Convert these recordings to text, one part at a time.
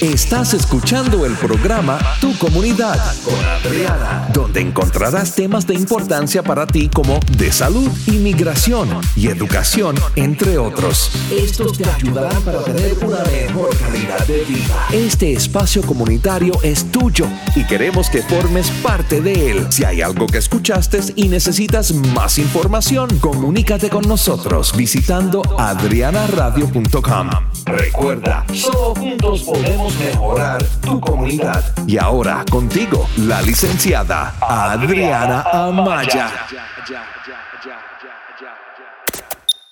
Estás escuchando el programa Tu Comunidad con Adriana, donde encontrarás temas de importancia para ti como de salud, inmigración y educación, entre otros. Estos te ayudarán para tener una mejor calidad de vida. Este espacio comunitario es tuyo y queremos que formes parte de él. Si hay algo que escuchaste y necesitas más información, comunícate con nosotros visitando adrianaradio.com. Recuerda, solo juntos podemos mejorar tu comunidad. Y ahora contigo, la licenciada Adriana Amaya.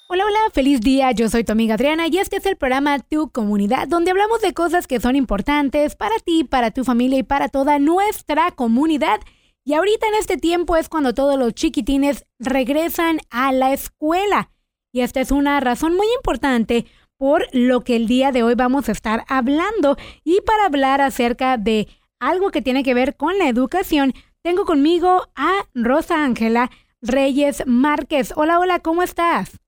Hola, hola, feliz día. Yo soy tu amiga Adriana y este es el programa Tu Comunidad, donde hablamos de cosas que son importantes para ti, para tu familia y para toda nuestra comunidad. Y ahorita en este tiempo es cuando todos los chiquitines regresan a la escuela. Y esta es una razón muy importante por lo que el día de hoy vamos a estar hablando. Y para hablar acerca de algo que tiene que ver con la educación, tengo conmigo a Rosa Ángela Reyes Márquez. Hola, hola, ¿cómo estás?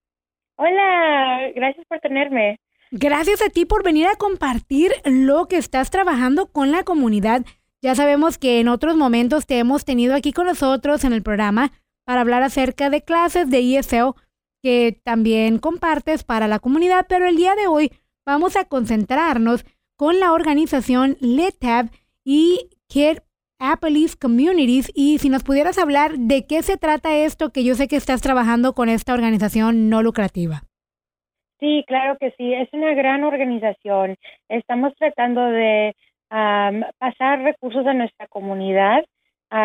Hola, gracias por tenerme. Gracias a ti por venir a compartir lo que estás trabajando con la comunidad. Ya sabemos que en otros momentos te hemos tenido aquí con nosotros en el programa para hablar acerca de clases de ESL que también compartes para la comunidad, pero el día de hoy vamos a concentrarnos con la organización LETAB y Kid Apple's Communities y si nos pudieras hablar de qué se trata esto, que yo sé que estás trabajando con esta organización no lucrativa. Sí, claro que sí, es una gran organización. Estamos tratando de pasar recursos a nuestra comunidad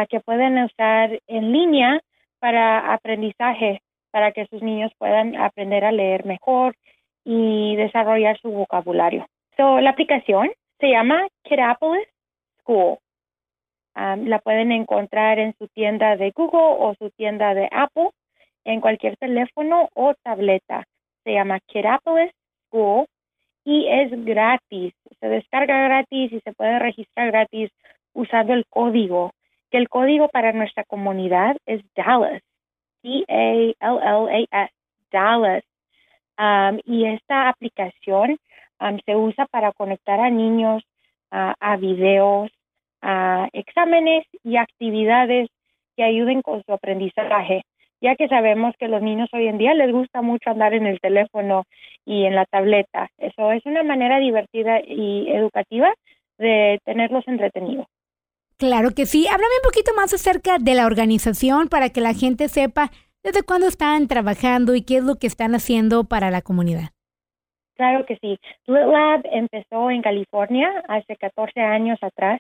que pueden usar en línea para aprendizaje para que sus niños puedan aprender a leer mejor y desarrollar su vocabulario. So, la aplicación se llama Kirapolis School. La pueden encontrar en su tienda de Google o su tienda de Apple, en cualquier teléfono o tableta. Se llama Kirapolis School y es gratis. Se descarga gratis y se puede registrar gratis usando el código, que el código para nuestra comunidad es Dallas. D-A-L-L-A-S, Dallas. Um, y esta aplicación se usa para conectar a niños a videos, a exámenes y actividades que ayuden con su aprendizaje, ya que sabemos que los niños hoy en día les gusta mucho andar en el teléfono y en la tableta. Eso es una manera divertida y educativa de tenerlos entretenidos. Claro que sí. Háblame un poquito más acerca de la organización para que la gente sepa desde cuándo están trabajando y qué es lo que están haciendo para la comunidad. Claro que sí. Lab empezó en California hace 14 años atrás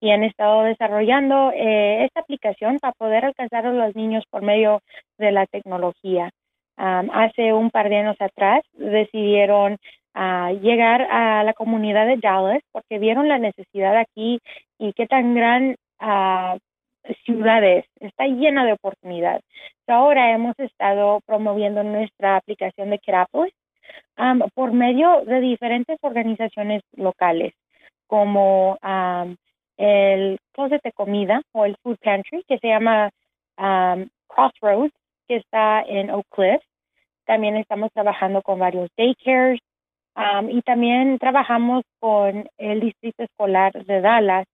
y han estado desarrollando eh, esta aplicación para poder alcanzar a los niños por medio de la tecnología. hace un par de años atrás decidieron a llegar a la comunidad de Dallas porque vieron la necesidad aquí y qué tan gran uh, ciudad es. Está llena de oportunidades. Ahora hemos estado promoviendo nuestra aplicación de Kerapolis por medio de diferentes organizaciones locales como el closet de comida o el food pantry que se llama Crossroads que está en Oak Cliff. También estamos trabajando con varios daycares, y también trabajamos con el Distrito Escolar de Dallas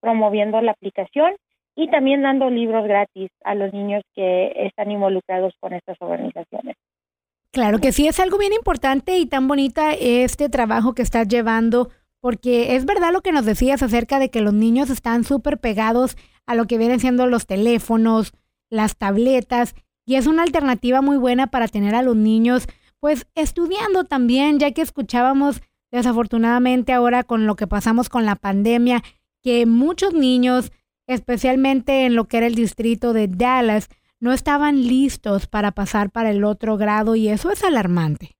promoviendo la aplicación y también dando libros gratis a los niños que están involucrados con estas organizaciones. Claro que sí, es algo bien importante y tan bonita este trabajo que estás llevando, porque es verdad lo que nos decías acerca de que los niños están súper pegados a lo que vienen siendo los teléfonos, las tabletas, y es una alternativa muy buena para tener a los niños pues estudiando también, ya que escuchábamos desafortunadamente ahora con lo que pasamos con la pandemia, que muchos niños, especialmente en lo que era el distrito de Dallas, no estaban listos para pasar para el otro grado y eso es alarmante.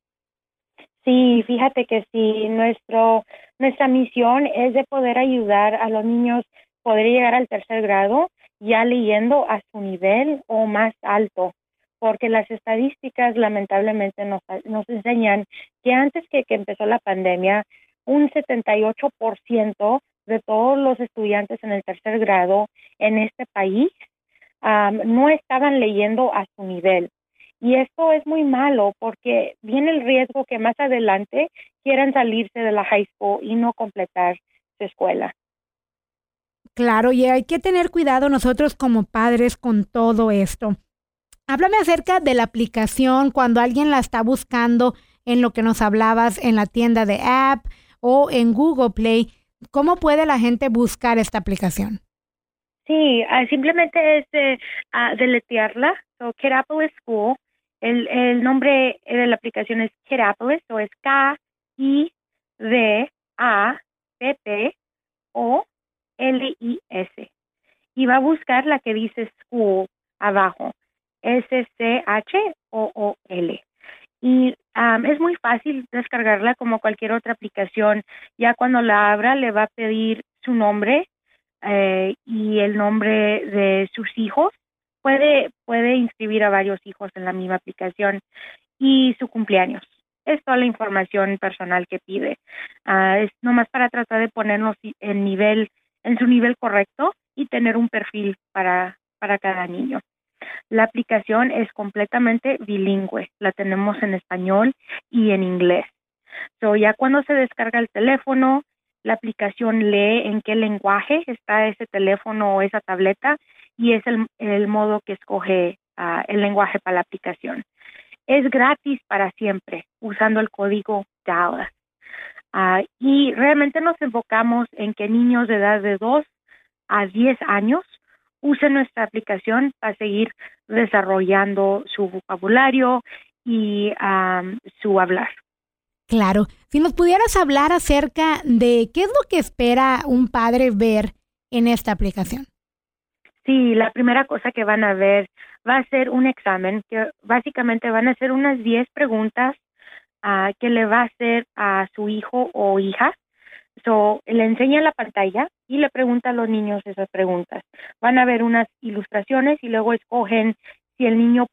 Sí, fíjate que sí, nuestro, nuestra misión es de poder ayudar a los niños poder llegar al tercer grado ya leyendo a su nivel o más alto porque las estadísticas lamentablemente nos, nos enseñan que antes que, que empezó la pandemia, un 78% de todos los estudiantes en el tercer grado en este país no estaban leyendo a su nivel. Y esto es muy malo porque viene el riesgo que más adelante quieran salirse de la high school y no completar su escuela. Claro, y hay que tener cuidado nosotros como padres con todo esto. Háblame acerca de la aplicación cuando alguien la está buscando en lo que nos hablabas en la tienda de app o en Google Play. ¿Cómo puede la gente buscar esta aplicación? Sí, ah, simplemente es de, uh, deletearla. So, Kerapolis School. El, nombre de la aplicación es Kerapolis, o es K-I-D-A-P-P-O-L-I-S. Y va a buscar la que dice School abajo. S-C-H-O-O-L. Y es muy fácil descargarla como cualquier otra aplicación. Ya cuando la abra le va a pedir su nombre eh, y el nombre de sus hijos. Puede, puede inscribir a varios hijos en la misma aplicación y su cumpleaños. Es toda la información personal que pide. Ah, es nomás para tratar de ponernos en nivel, en su nivel correcto y tener un perfil para, para cada niño. La aplicación es completamente bilingüe. La tenemos en español y en inglés. So, ya cuando se descarga el teléfono, la aplicación lee en qué lenguaje está ese teléfono o esa tableta y es el, modo que escoge ah, el lenguaje para la aplicación. Es gratis para siempre usando el código Dallas. Ah, y realmente nos enfocamos en que niños de edad de 2 a 10 años usen nuestra aplicación para seguir desarrollando su vocabulario y ah, su hablar. Claro, si nos pudieras hablar acerca de qué es lo que espera un padre ver en esta aplicación. Sí, la primera cosa que van a ver va a ser un examen, que básicamente van a ser unas 10 preguntas uh, que le va a hacer a su hijo o hija. So, le enseña la pantalla y le pregunta a los niños esas preguntas. Van a ver unas ilustraciones y luego escogen si el niño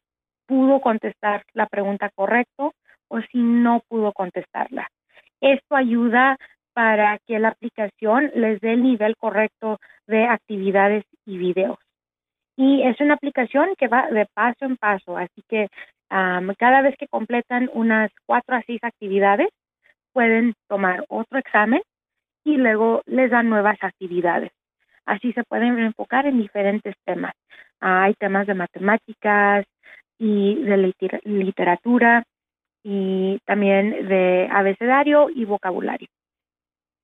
pudo contestar la pregunta correcto o si no pudo contestarla. Esto ayuda para que la aplicación les dé el nivel correcto de actividades y videos. Y es una aplicación que va de paso en paso, así que cada vez que completan unas cuatro a seis actividades, pueden tomar otro examen y luego les dan nuevas actividades. Así se pueden enfocar en diferentes temas. hay temas de matemáticas y de literatura, y también de abecedario y vocabulario.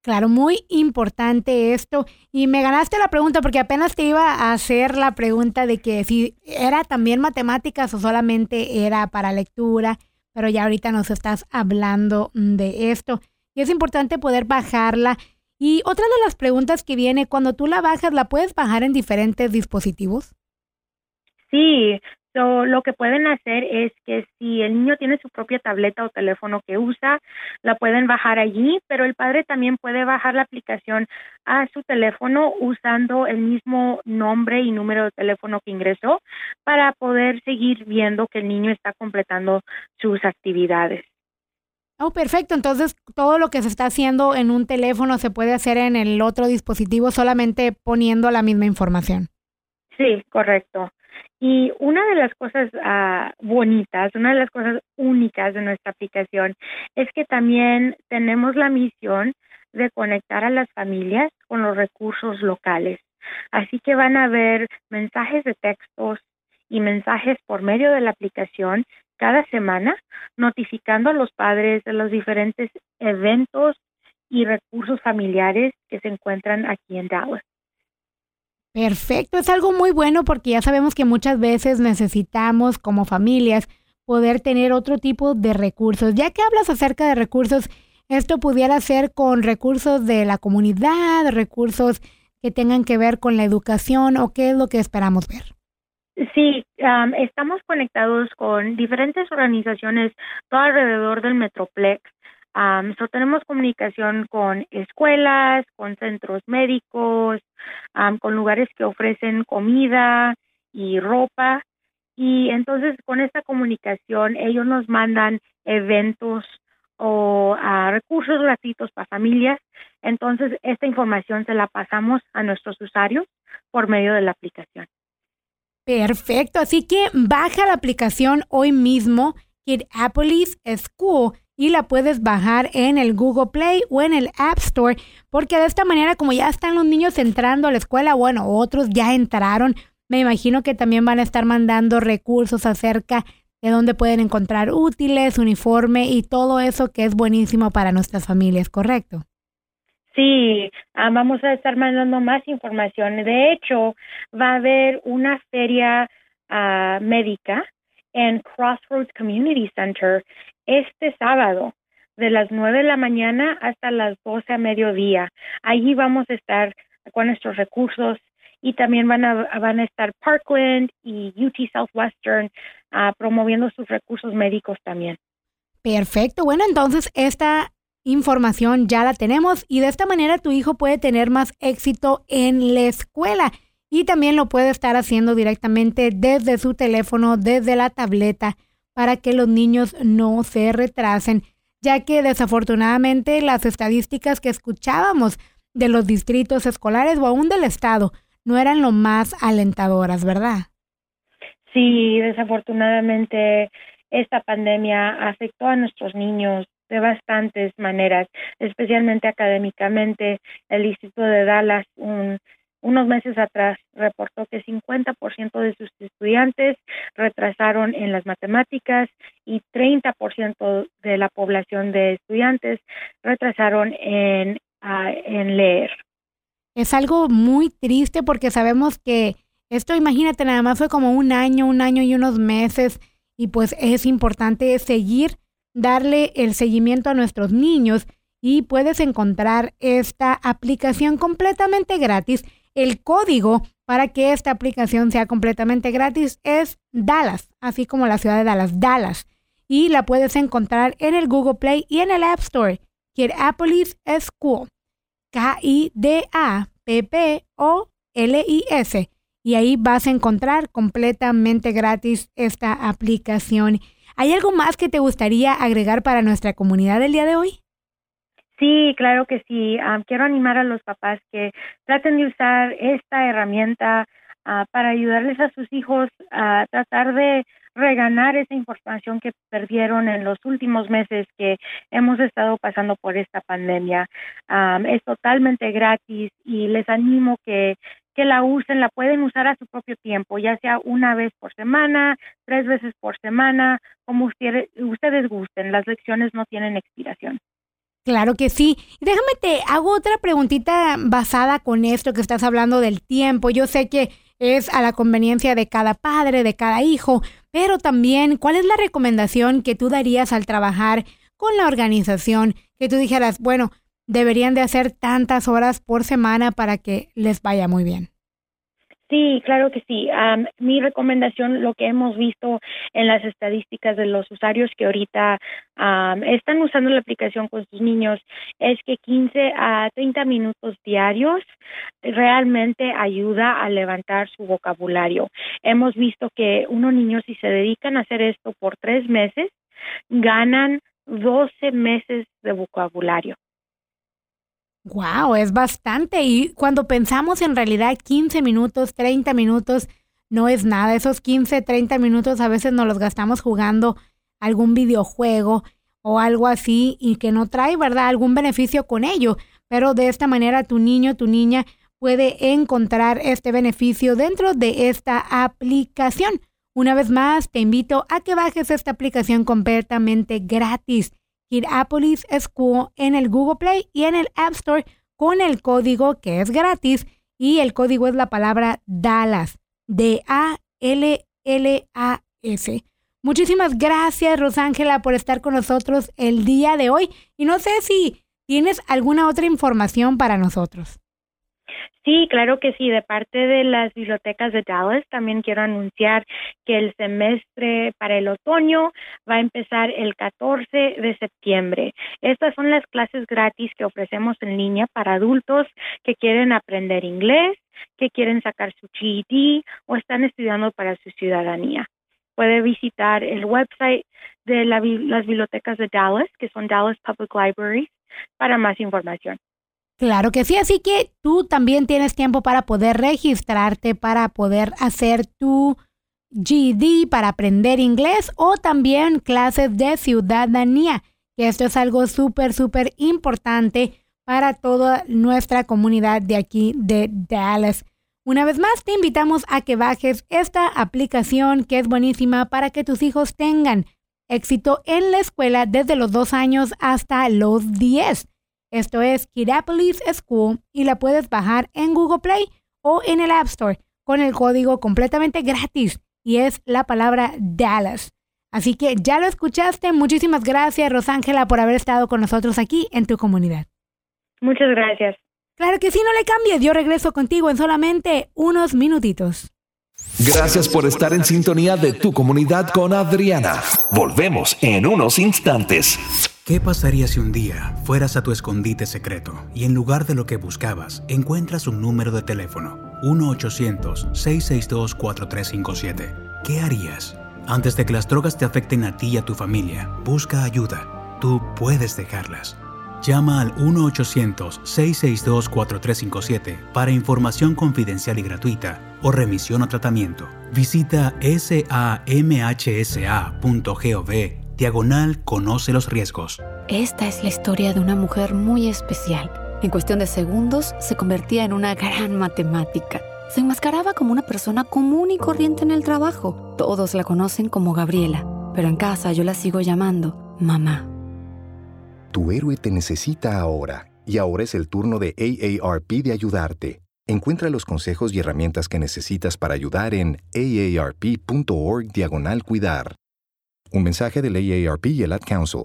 Claro, muy importante esto. Y me ganaste la pregunta porque apenas te iba a hacer la pregunta de que si era también matemáticas o solamente era para lectura, pero ya ahorita nos estás hablando de esto. Es importante poder bajarla. Y otra de las preguntas que viene, cuando tú la bajas, ¿la puedes bajar en diferentes dispositivos? Sí, lo que pueden hacer es que si el niño tiene su propia tableta o teléfono que usa, la pueden bajar allí, pero el padre también puede bajar la aplicación a su teléfono usando el mismo nombre y número de teléfono que ingresó para poder seguir viendo que el niño está completando sus actividades. Oh, perfecto. Entonces, todo lo que se está haciendo en un teléfono se puede hacer en el otro dispositivo solamente poniendo la misma información. Sí, correcto. Y una de las cosas ah, bonitas, una de las cosas únicas de nuestra aplicación es que también tenemos la misión de conectar a las familias con los recursos locales. Así que van a ver mensajes de textos y mensajes por medio de la aplicación cada semana, notificando a los padres de los diferentes eventos y recursos familiares que se encuentran aquí en Dallas. Perfecto, es algo muy bueno porque ya sabemos que muchas veces necesitamos como familias poder tener otro tipo de recursos. Ya que hablas acerca de recursos, esto pudiera ser con recursos de la comunidad, recursos que tengan que ver con la educación o qué es lo que esperamos ver. Sí, estamos conectados con diferentes organizaciones todo alrededor del Metroplex tenemos comunicación con escuelas, con centros médicos, con lugares que ofrecen comida y ropa. Y entonces con esta comunicación ellos nos mandan eventos o recursos gratuitos para familias. Entonces esta información se la pasamos a nuestros usuarios por medio de la aplicación. Perfecto, así que baja la aplicación hoy mismo, Kidappolis School, y la puedes bajar en el Google Play o en el App Store, porque de esta manera, como ya están los niños entrando a la escuela, bueno, otros ya entraron, me imagino que también van a estar mandando recursos acerca de dónde pueden encontrar útiles, uniforme y todo eso que es buenísimo para nuestras familias, ¿correcto? Sí, ah, vamos a estar mandando más información. De hecho, va a haber una feria ah, médica en Crossroads Community Center este sábado de las 9 de la mañana hasta las 12 a mediodía. Allí vamos a estar con nuestros recursos y también van a, van a estar Parkland y UT Southwestern uh, promoviendo sus recursos médicos también. Perfecto. Bueno, entonces esta información ya la tenemos y de esta manera tu hijo puede tener más éxito en la escuela y también lo puede estar haciendo directamente desde su teléfono, desde la tableta para que los niños no se retrasen, ya que desafortunadamente las estadísticas que escuchábamos de los distritos escolares o aún del estado no eran lo más alentadoras, ¿verdad? Sí, desafortunadamente esta pandemia afectó a nuestros niños de bastantes maneras, especialmente académicamente. El Instituto de Dallas un, unos meses atrás reportó que 50% de sus estudiantes retrasaron en las matemáticas y 30% de la población de estudiantes retrasaron en, en leer. Es algo muy triste porque sabemos que esto, imagínate, nada más fue como un año, un año y unos meses y pues es importante seguir, darle el seguimiento a nuestros niños y puedes encontrar esta aplicación completamente gratis el código para que esta aplicación sea completamente gratis es Dallas, así como la ciudad de Dallas, Dallas. Y la puedes encontrar en el Google Play y en el App Store. Kidappolis School. K-I-D-A-P-P-O-L-I-S. Y ahí vas a encontrar completamente gratis esta aplicación. ¿Hay algo más que te gustaría agregar para nuestra comunidad del día de hoy? Sí, claro que sí. Ah, quiero animar a los papás que traten de usar esta herramienta ah, para ayudarles a sus hijos a tratar de reganar esa información que perdieron en los últimos meses que hemos estado pasando por esta pandemia. es totalmente gratis y les animo que que la usen, la pueden usar a su propio tiempo, ya sea una vez por semana, tres veces por semana, como ustedes, gusten. Las lecciones no tienen expiración. Claro que sí. Déjame te hago otra preguntita basada con esto que estás hablando del tiempo. Yo sé que es a la conveniencia de cada padre, de cada hijo, pero también, ¿cuál es la recomendación que tú darías al trabajar con la organización? Que tú dijeras, bueno, deberían de hacer tantas horas por semana para que les vaya muy bien. Sí, claro que sí. mi recomendación, lo que hemos visto en las estadísticas de los usuarios que ahorita están usando la aplicación con sus niños, es que 15 a 30 minutos diarios realmente ayuda a levantar su vocabulario. Hemos visto que unos niños, si se dedican a hacer esto por tres meses, ganan 12 meses de vocabulario. Wow, es bastante. Y cuando pensamos en realidad 15 minutos, 30 minutos, no es nada. Esos 15, 30 minutos a veces nos los gastamos jugando algún videojuego o algo así y que no trae, ¿verdad?, algún beneficio con ello. Pero de esta manera tu niño, tu niña puede encontrar este beneficio dentro de esta aplicación. Una vez más, te invito a que bajes esta aplicación completamente gratis. Kidappolis School en el Google Play y en el App Store con el código que es gratis y el código es la palabra Dallas, D-A-L-L-A-S. Muchísimas gracias, Rosángela, por estar con nosotros el día de hoy. Y no sé si tienes alguna otra información para nosotros. Sí, claro que sí. De parte de las bibliotecas de Dallas, también quiero anunciar que el semestre para el otoño va a empezar el 14 de septiembre. Estas son las clases gratis que ofrecemos en línea para adultos que quieren aprender inglés, que quieren sacar su GED o están estudiando para su ciudadanía. Puede visitar el website de las bibliotecas de Dallas, que son Dallas Public Libraries, para más información. Claro que sí, así que tú también tienes tiempo para poder registrarte, para poder hacer tu GD, para aprender inglés o también clases de ciudadanía, que esto es algo súper, súper importante para toda nuestra comunidad de aquí de Dallas. Una vez más, te invitamos a que bajes esta aplicación que es buenísima para que tus hijos tengan éxito en la escuela desde los dos años hasta los 10. Esto es Kirapolis School y la puedes bajar en Google Play o en el App Store con el código completamente gratis y es la palabra Dallas. Así que ya lo escuchaste. Muchísimas gracias, Rosángela, por haber estado con nosotros aquí en tu comunidad. Muchas gracias. Claro que sí, no le cambies. Yo regreso contigo en solamente unos minutitos. Gracias por estar en sintonía de tu comunidad con Adriana. Volvemos en unos instantes. ¿Qué pasaría si un día fueras a tu escondite secreto y en lugar de lo que buscabas encuentras un número de teléfono 1-800-662-4357? ¿Qué harías? Antes de que las drogas te afecten a ti y a tu familia, busca ayuda. Tú puedes dejarlas. Llama al 1-800-662-4357 para información confidencial y gratuita o remisión o tratamiento. Visita samhsa.gov diagonal conoce los riesgos. Esta es la historia de una mujer muy especial. En cuestión de segundos se convertía en una gran matemática. Se enmascaraba como una persona común y corriente en el trabajo. Todos la conocen como Gabriela, pero en casa yo la sigo llamando mamá. Tu héroe te necesita ahora, y ahora es el turno de AARP de ayudarte. Encuentra los consejos y herramientas que necesitas para ayudar en aarp.org diagonal cuidar. Un mensaje del AARP y el Ad Council.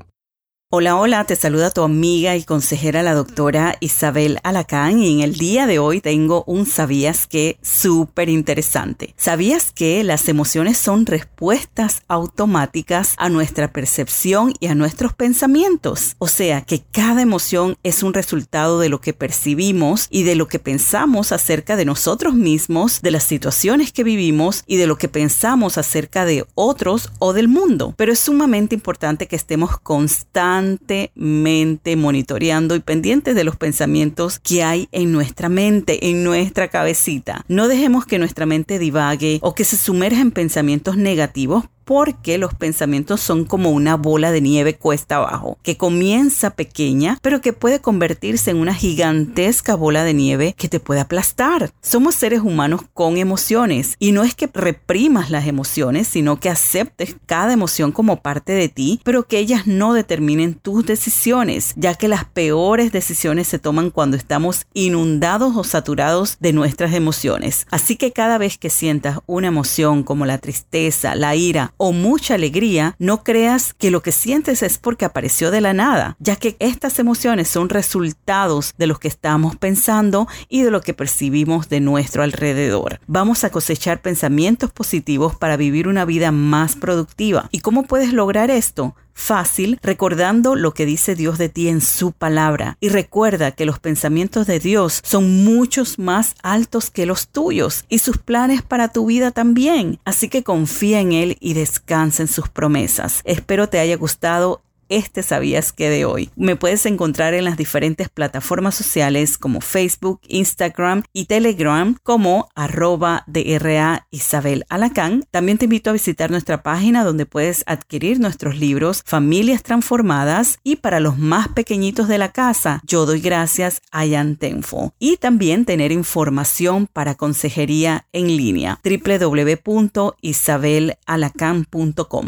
Hola, hola, te saluda tu amiga y consejera la doctora Isabel Alacán y en el día de hoy tengo un sabías que súper interesante. ¿Sabías que las emociones son respuestas automáticas a nuestra percepción y a nuestros pensamientos? O sea, que cada emoción es un resultado de lo que percibimos y de lo que pensamos acerca de nosotros mismos, de las situaciones que vivimos y de lo que pensamos acerca de otros o del mundo. Pero es sumamente importante que estemos constantes constantemente monitoreando y pendientes de los pensamientos que hay en nuestra mente, en nuestra cabecita. No dejemos que nuestra mente divague o que se sumerja en pensamientos negativos porque los pensamientos son como una bola de nieve cuesta abajo, que comienza pequeña, pero que puede convertirse en una gigantesca bola de nieve que te puede aplastar. Somos seres humanos con emociones y no es que reprimas las emociones, sino que aceptes cada emoción como parte de ti, pero que ellas no determinen tus decisiones, ya que las peores decisiones se toman cuando estamos inundados o saturados de nuestras emociones. Así que cada vez que sientas una emoción como la tristeza, la ira o mucha alegría, no creas que lo que sientes es porque apareció de la nada, ya que estas emociones son resultados de lo que estamos pensando y de lo que percibimos de nuestro alrededor. Vamos a cosechar pensamientos positivos para vivir una vida más productiva. ¿Y cómo puedes lograr esto? Fácil recordando lo que dice Dios de ti en su palabra. Y recuerda que los pensamientos de Dios son muchos más altos que los tuyos y sus planes para tu vida también. Así que confía en Él y descansa en sus promesas. Espero te haya gustado este sabías que de hoy. Me puedes encontrar en las diferentes plataformas sociales como Facebook, Instagram y Telegram como arroba DRA Isabel Alacán. También te invito a visitar nuestra página donde puedes adquirir nuestros libros Familias Transformadas y para los más pequeñitos de la casa, Yo doy gracias a Yantenfo. Y también tener información para consejería en línea www.isabelalacan.com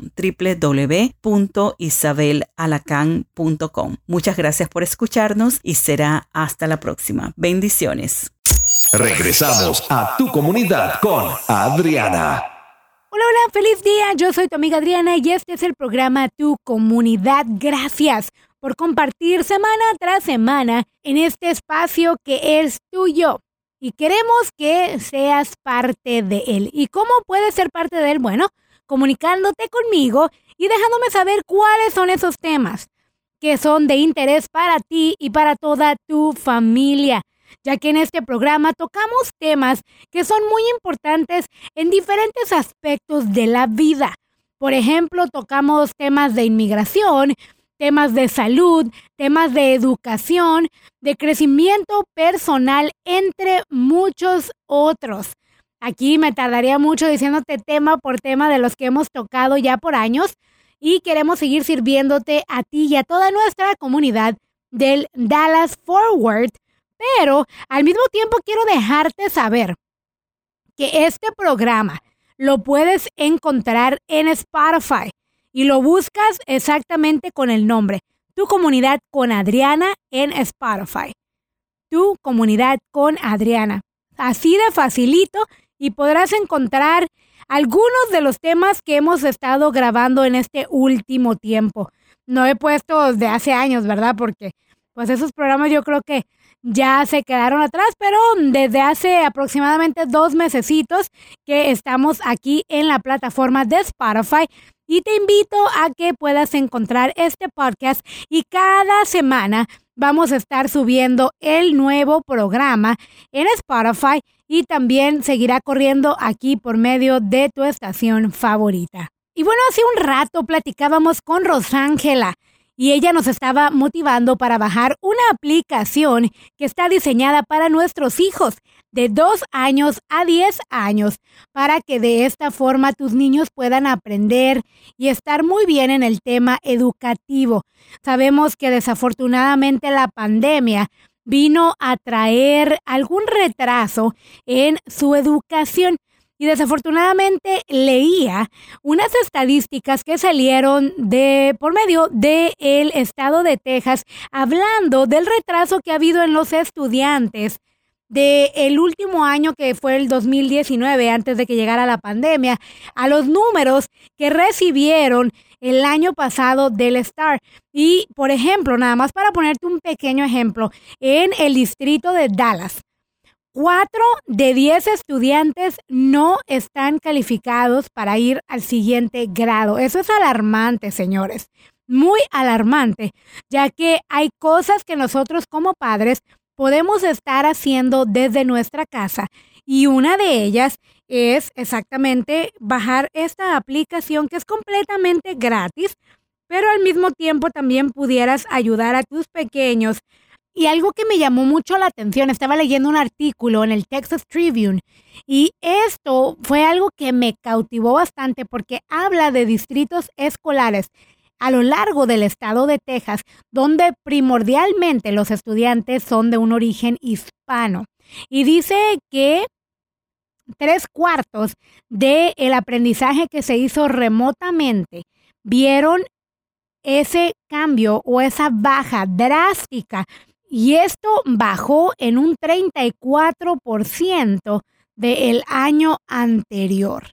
www.isabel alacan.com. Muchas gracias por escucharnos y será hasta la próxima. Bendiciones. Regresamos a tu comunidad con Adriana. Hola, hola, feliz día. Yo soy tu amiga Adriana y este es el programa Tu Comunidad. Gracias por compartir semana tras semana en este espacio que es tuyo. Y queremos que seas parte de él. ¿Y cómo puedes ser parte de él? Bueno, comunicándote conmigo y dejándome saber cuáles son esos temas que son de interés para ti y para toda tu familia, ya que en este programa tocamos temas que son muy importantes en diferentes aspectos de la vida. Por ejemplo, tocamos temas de inmigración, temas de salud, temas de educación, de crecimiento personal, entre muchos otros. Aquí me tardaría mucho diciéndote tema por tema de los que hemos tocado ya por años y queremos seguir sirviéndote a ti y a toda nuestra comunidad del Dallas Forward, pero al mismo tiempo quiero dejarte saber que este programa lo puedes encontrar en Spotify y lo buscas exactamente con el nombre, Tu comunidad con Adriana en Spotify. Tu comunidad con Adriana. Así de facilito y podrás encontrar algunos de los temas que hemos estado grabando en este último tiempo. No he puesto de hace años, ¿verdad? Porque pues esos programas yo creo que ya se quedaron atrás, pero desde hace aproximadamente dos mesecitos que estamos aquí en la plataforma de Spotify y te invito a que puedas encontrar este podcast y cada semana vamos a estar subiendo el nuevo programa en Spotify y también seguirá corriendo aquí por medio de tu estación favorita. Y bueno, hace un rato platicábamos con Rosángela y ella nos estaba motivando para bajar una aplicación que está diseñada para nuestros hijos de 2 años a 10 años para que de esta forma tus niños puedan aprender y estar muy bien en el tema educativo. Sabemos que desafortunadamente la pandemia vino a traer algún retraso en su educación y desafortunadamente leía unas estadísticas que salieron de por medio del el estado de Texas hablando del retraso que ha habido en los estudiantes de el último año que fue el 2019 antes de que llegara la pandemia a los números que recibieron el año pasado del STAR. Y, por ejemplo, nada más para ponerte un pequeño ejemplo, en el distrito de Dallas, Cuatro de diez estudiantes no están calificados para ir al siguiente grado. Eso es alarmante, señores. Muy alarmante, ya que hay cosas que nosotros como padres podemos estar haciendo desde nuestra casa y una de ellas es exactamente bajar esta aplicación que es completamente gratis, pero al mismo tiempo también pudieras ayudar a tus pequeños y algo que me llamó mucho la atención, estaba leyendo un artículo en el Texas Tribune y esto fue algo que me cautivó bastante porque habla de distritos escolares a lo largo del estado de Texas, donde primordialmente los estudiantes son de un origen hispano. Y dice que tres cuartos del el aprendizaje que se hizo remotamente vieron ese cambio o esa baja drástica y esto bajó en un 34% del año anterior.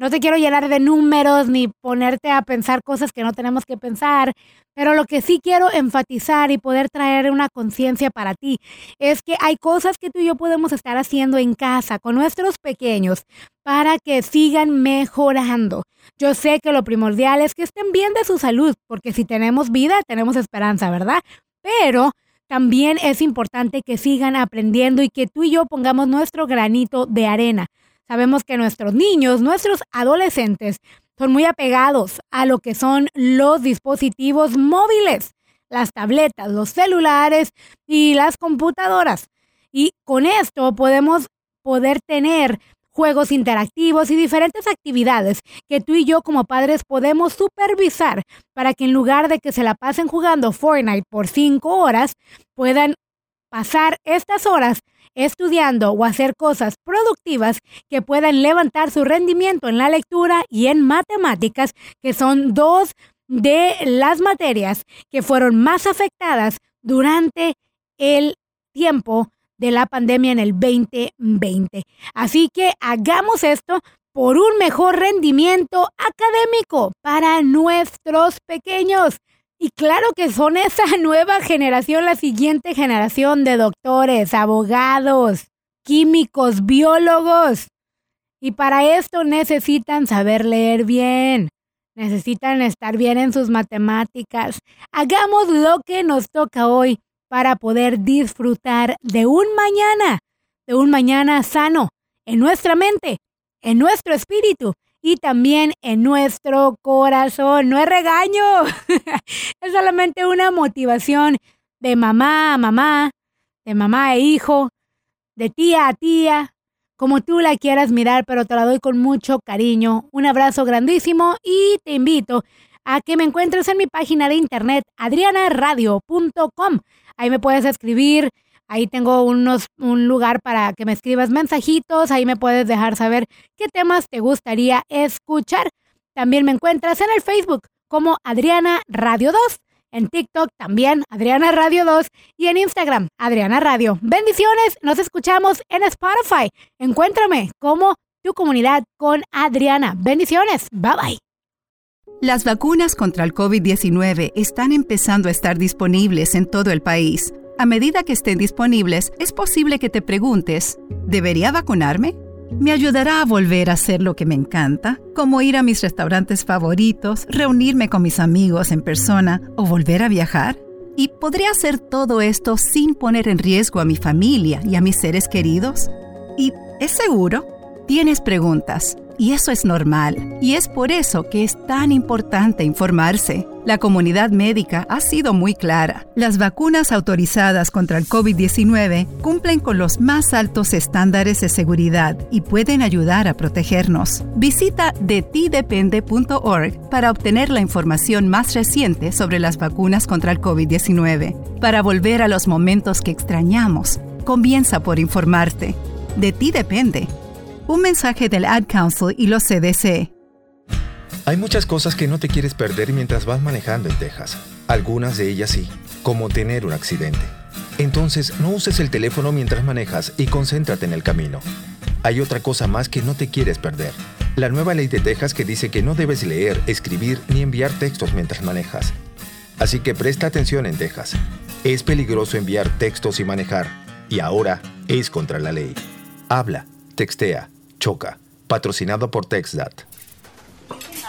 No te quiero llenar de números ni ponerte a pensar cosas que no tenemos que pensar, pero lo que sí quiero enfatizar y poder traer una conciencia para ti es que hay cosas que tú y yo podemos estar haciendo en casa con nuestros pequeños para que sigan mejorando. Yo sé que lo primordial es que estén bien de su salud, porque si tenemos vida, tenemos esperanza, ¿verdad? Pero también es importante que sigan aprendiendo y que tú y yo pongamos nuestro granito de arena. Sabemos que nuestros niños, nuestros adolescentes, son muy apegados a lo que son los dispositivos móviles, las tabletas, los celulares y las computadoras. Y con esto podemos poder tener juegos interactivos y diferentes actividades que tú y yo como padres podemos supervisar para que en lugar de que se la pasen jugando Fortnite por cinco horas, puedan pasar estas horas estudiando o hacer cosas productivas que puedan levantar su rendimiento en la lectura y en matemáticas, que son dos de las materias que fueron más afectadas durante el tiempo de la pandemia en el 2020. Así que hagamos esto por un mejor rendimiento académico para nuestros pequeños. Y claro que son esa nueva generación, la siguiente generación de doctores, abogados, químicos, biólogos. Y para esto necesitan saber leer bien, necesitan estar bien en sus matemáticas. Hagamos lo que nos toca hoy para poder disfrutar de un mañana, de un mañana sano en nuestra mente, en nuestro espíritu y también en nuestro corazón. No es regaño, es solamente una motivación de mamá a mamá, de mamá e hijo, de tía a tía, como tú la quieras mirar, pero te la doy con mucho cariño. Un abrazo grandísimo y te invito a que me encuentres en mi página de internet adrianaradio.com. Ahí me puedes escribir, ahí tengo unos, un lugar para que me escribas mensajitos, ahí me puedes dejar saber qué temas te gustaría escuchar. También me encuentras en el Facebook como Adriana Radio 2, en TikTok también Adriana Radio 2 y en Instagram Adriana Radio. Bendiciones, nos escuchamos en Spotify. Encuéntrame como tu comunidad con Adriana. Bendiciones, bye bye. Las vacunas contra el COVID-19 están empezando a estar disponibles en todo el país. A medida que estén disponibles, es posible que te preguntes, ¿debería vacunarme? Me ayudará a volver a hacer lo que me encanta, como ir a mis restaurantes favoritos, reunirme con mis amigos en persona o volver a viajar. ¿Y podría hacer todo esto sin poner en riesgo a mi familia y a mis seres queridos? ¿Y es seguro? Tienes preguntas. Y eso es normal. Y es por eso que es tan importante informarse. La comunidad médica ha sido muy clara. Las vacunas autorizadas contra el COVID-19 cumplen con los más altos estándares de seguridad y pueden ayudar a protegernos. Visita detidepende.org para obtener la información más reciente sobre las vacunas contra el COVID-19. Para volver a los momentos que extrañamos, comienza por informarte. De ti depende. Un mensaje del Ad Council y los CDC. Hay muchas cosas que no te quieres perder mientras vas manejando en Texas. Algunas de ellas sí, como tener un accidente. Entonces, no uses el teléfono mientras manejas y concéntrate en el camino. Hay otra cosa más que no te quieres perder. La nueva ley de Texas que dice que no debes leer, escribir ni enviar textos mientras manejas. Así que presta atención en Texas. Es peligroso enviar textos y manejar. Y ahora es contra la ley. Habla, textea, choca. Patrocinado por TextDat.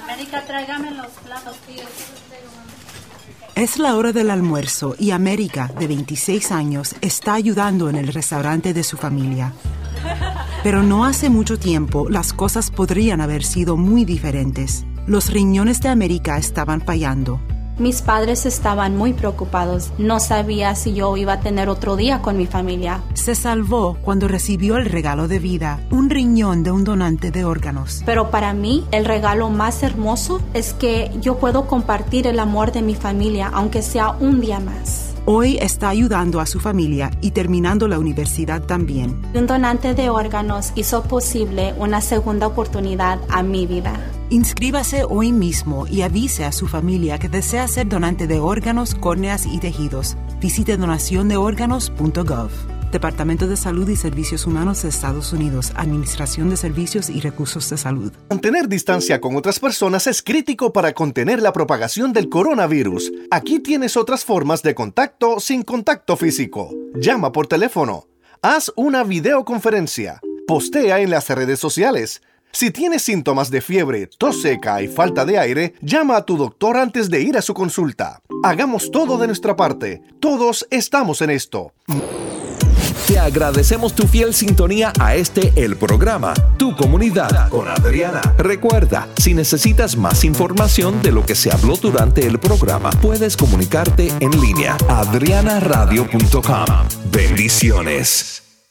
América, tráigame los platos, tío. Es la hora del almuerzo y América, de 26 años, está ayudando en el restaurante de su familia. Pero no hace mucho tiempo las cosas podrían haber sido muy diferentes. Los riñones de América estaban fallando. Mis padres estaban muy preocupados. No sabía si yo iba a tener otro día con mi familia. Se salvó cuando recibió el regalo de vida, un riñón de un donante de órganos. Pero para mí, el regalo más hermoso es que yo puedo compartir el amor de mi familia, aunque sea un día más. Hoy está ayudando a su familia y terminando la universidad también. Un donante de órganos hizo posible una segunda oportunidad a mi vida. Inscríbase hoy mismo y avise a su familia que desea ser donante de órganos, córneas y tejidos. Visite donaciondeórganos.gov. Departamento de Salud y Servicios Humanos de Estados Unidos, Administración de Servicios y Recursos de Salud. Mantener distancia con otras personas es crítico para contener la propagación del coronavirus. Aquí tienes otras formas de contacto sin contacto físico. Llama por teléfono. Haz una videoconferencia. Postea en las redes sociales. Si tienes síntomas de fiebre, tos seca y falta de aire, llama a tu doctor antes de ir a su consulta. Hagamos todo de nuestra parte. Todos estamos en esto. Te agradecemos tu fiel sintonía a este el programa, Tu Comunidad con Adriana. Recuerda, si necesitas más información de lo que se habló durante el programa, puedes comunicarte en línea adrianaradio.com. Bendiciones.